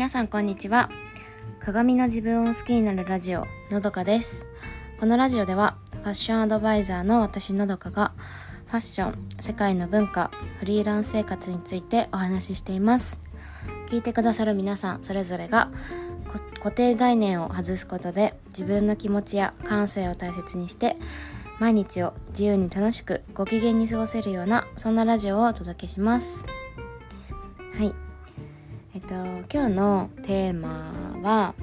皆さんこんにちは。鏡の自分を好きになるラジオのどかです。このラジオではファッションアドバイザーの私のどかがファッション世界の文化フリーランス生活についてお話ししています。聞いてくださる皆さんそれぞれが固定概念を外すことで自分の気持ちや感性を大切にして毎日を自由に楽しくご機嫌に過ごせるようなそんなラジオをお届けします。はい。と今日のテーマは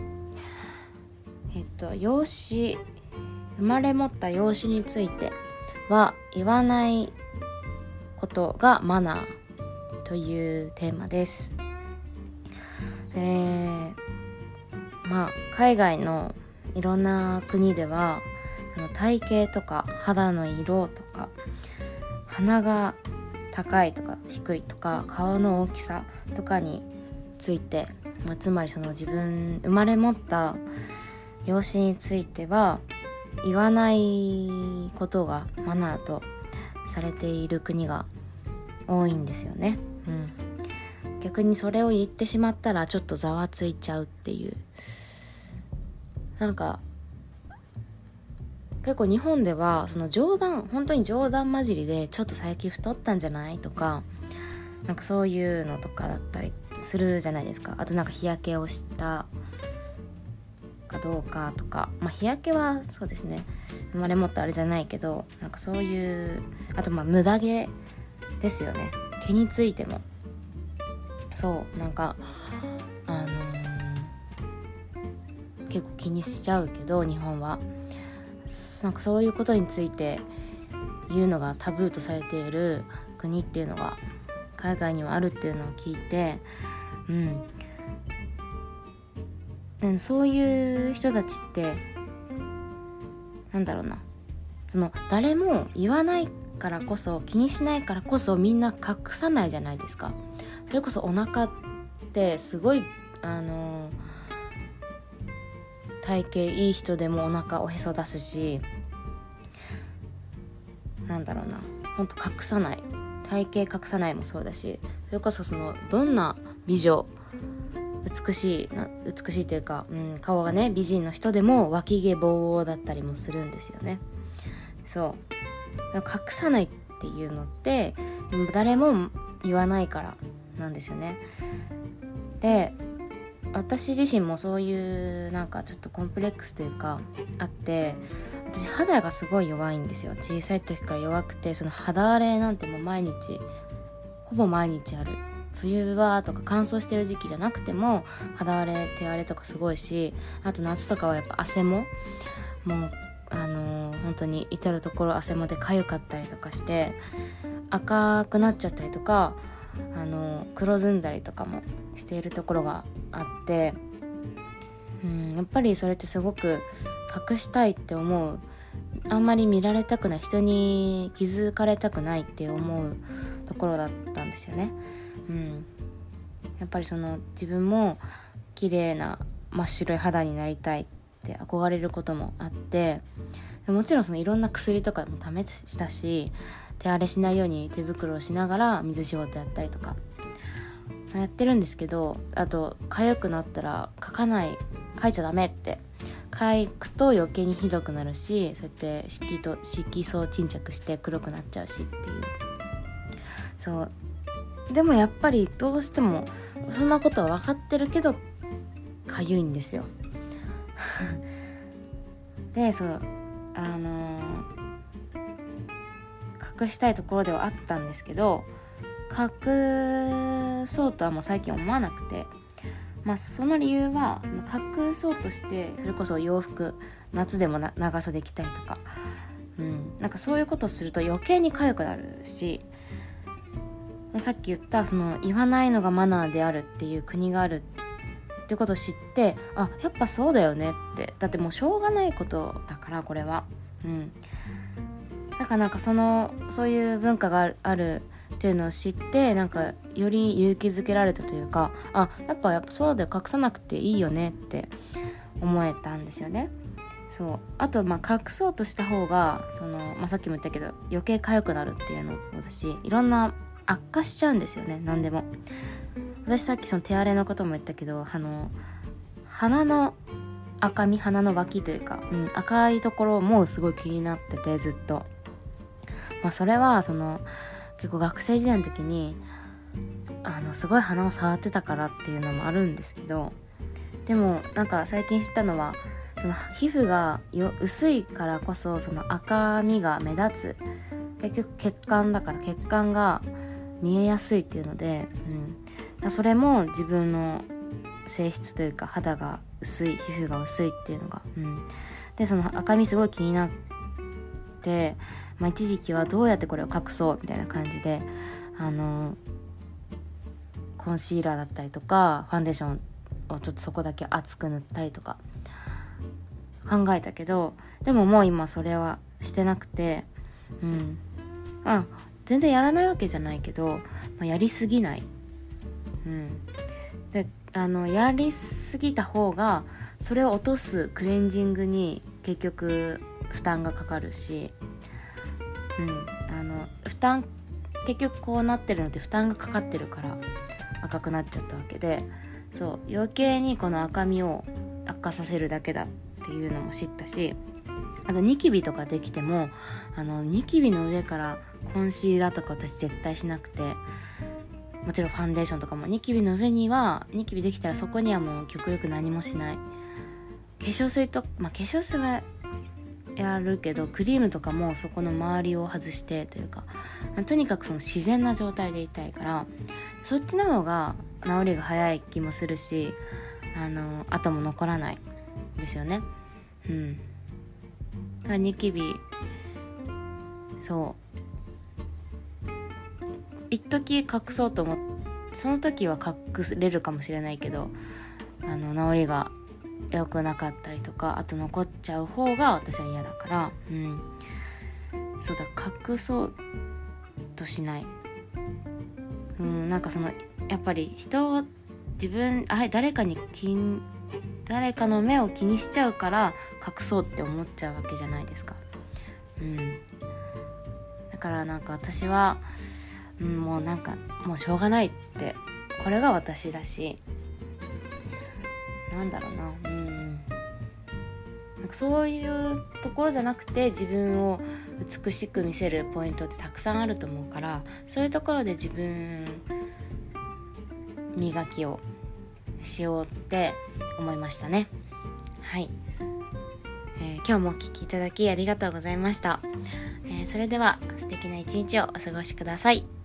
えっと養子生まれ持った養子については言わないことがマナーというテーマです。えー、まあ海外のいろんな国ではその体型とか肌の色とか鼻が高いとか低いとか顔の大きさとかについて、ま、つまりその自分生まれ持った養子については言わないことがマナーとされている国が多いんですよね。うん、逆にそれを言ってしまったらちょっとざわついちゃうっていうなんか結構日本ではその冗談本当に冗談交じりでちょっと最近太ったんじゃないとかなんかそういうのとかだったりするじゃないですか。あとなんか日焼けをしたかどうかとか。まあ日焼けはそうですね。生まれ持ったあれじゃないけどなんかそういうあとまあ無駄毛ですよね。毛についても。そうなんかあのー、結構気にしちゃうけど日本は。なんかそういうことについて言うのがタブーとされている国っていうのが海外にはあるっていうのを聞いてうん。そういう人たちってなんだろうな。その誰も言わないからこそ気にしないからこそみんな隠さないじゃないですか。それこそお腹ってすごいあの体型いい人でもお腹おへそ出すしなんだろうな。ほんと隠さない。体型隠さないもそうだしそれこそそのどんな美女美しい美しいというか、うん、顔がね美人の人でも脇毛ぼうだったりもするんですよね。そう。隠さないっていうのって誰も言わないからなんですよね。で私自身もそういうなんかちょっとコンプレックスというかあって私肌がすごい弱いんですよ。小さい時から弱くてその肌荒れなんてもう毎日ほぼ毎日ある。冬はとか乾燥してる時期じゃなくても肌荒れ手荒れとかすごいしあと夏とかはやっぱ汗ももうあのー、本当に至る所汗もで痒かったりとかして赤くなっちゃったりとかあの黒ずんだりとかもしているところがあってうんやっぱりそれってすごく隠したいって思うあんまり見られたくない人に気づかれたくないって思うところだったんですよね。うん、やっぱりその自分も綺麗な真っ白い肌になりたいって憧れることもあってもちろんそのいろんな薬とかも試したし手荒れしないように手袋をしながら水仕事やったりとかやってるんですけどあと痒くなったら書かない書いちゃダメって書くと余計にひどくなるしそうやって色と色素沈着して黒くなっちゃうしっていう。そう。でもやっぱりどうしてもそんなことは分かってるけどかゆいんですよ。でそう。あのー、隠したいところではあったんですけど隠そうとはもう最近思わなくて。まあその理由はその隠そうとしてそれこそ洋服夏でも長袖着たりとか、うん、なんかそういうことをすると余計に痒くなるし。まさっき言ったその言わないのがマナーであるっていう国があるってことを知ってあやっぱそうだよねって。だってもうしょうがないことだからこれは。うん。だかなんかそのそういう文化があるっていうのを知ってなんかより勇気づけられたというかあやっぱやっぱそうで隠さなくていいよねって思えたんですよね。そうあとまあ隠そうとした方がその、まあ、さっきも言ったけど余計痒くなるっていうのもそうだしいろんな悪化しちゃうんですよね何でも。私さっきその手荒れのことも言ったけどあの鼻の赤み鼻の脇というか、うん、赤いところもすごい気になっててずっとまあそれはその結構学生時代の時にあのすごい鼻を触ってたからっていうのもあるんですけどでもなんか最近知ったのはその皮膚がよ薄いからこそその赤みが目立つ結局血管だから血管が見えやすいっていうので、うん、それも自分の性質というか肌が薄い皮膚が薄いっていうのが、うん、でその赤みすごい気になって、まあ、一時期はどうやってこれを隠そうみたいな感じであのコンシーラーだったりとかファンデーションをちょっとそこだけ厚く塗ったりとか考えたけどでももう今それはしてなくてうん。あ全然やらないわけじゃないけど、まあ、やりすぎない。うん。であのやりすぎた方がそれを落とすクレンジングに結局負担がかかるしうん。あの負担結局こうなってるのって負担がかかってるから。赤くなっちゃったわけでそう余計にこの赤みを悪化させるだけだっていうのも知ったしあとニキビとかできてもあのニキビの上からコンシーラーとか私絶対しなくてもちろんファンデーションとかもニキビの上にはニキビできたらそこにはもう極力何もしない。化粧水とまあ化粧水はやるけどクリームとかもそこの周りを外してというか、とにかくその自然な状態でいたいからそっちの方が治りが早い気もするしあの後も残らないですよね。うん。だからニキビそう。一時隠そうと思ってその時は隠れるかもしれないけどあの治りが良くなかったりとかあと残っちゃう方が私は嫌だからうん。そうだ隠そうとしない。うんなんかそのやっぱり人を自分あ誰かに気誰かの目を気にしちゃうから隠そうって思っちゃうわけじゃないですか。うん。だからなんか私は、うん、もうなんかもうしょうがないってこれが私だし。なんだろうな。うん。なんかそういうところじゃなくて自分を美しく見せるポイントってたくさんあると思うからそういうところで自分磨きをしようって思いましたね。はい、えー、今日もお聴きいただきありがとうございました、えー、それでは素敵な一日をお過ごしください。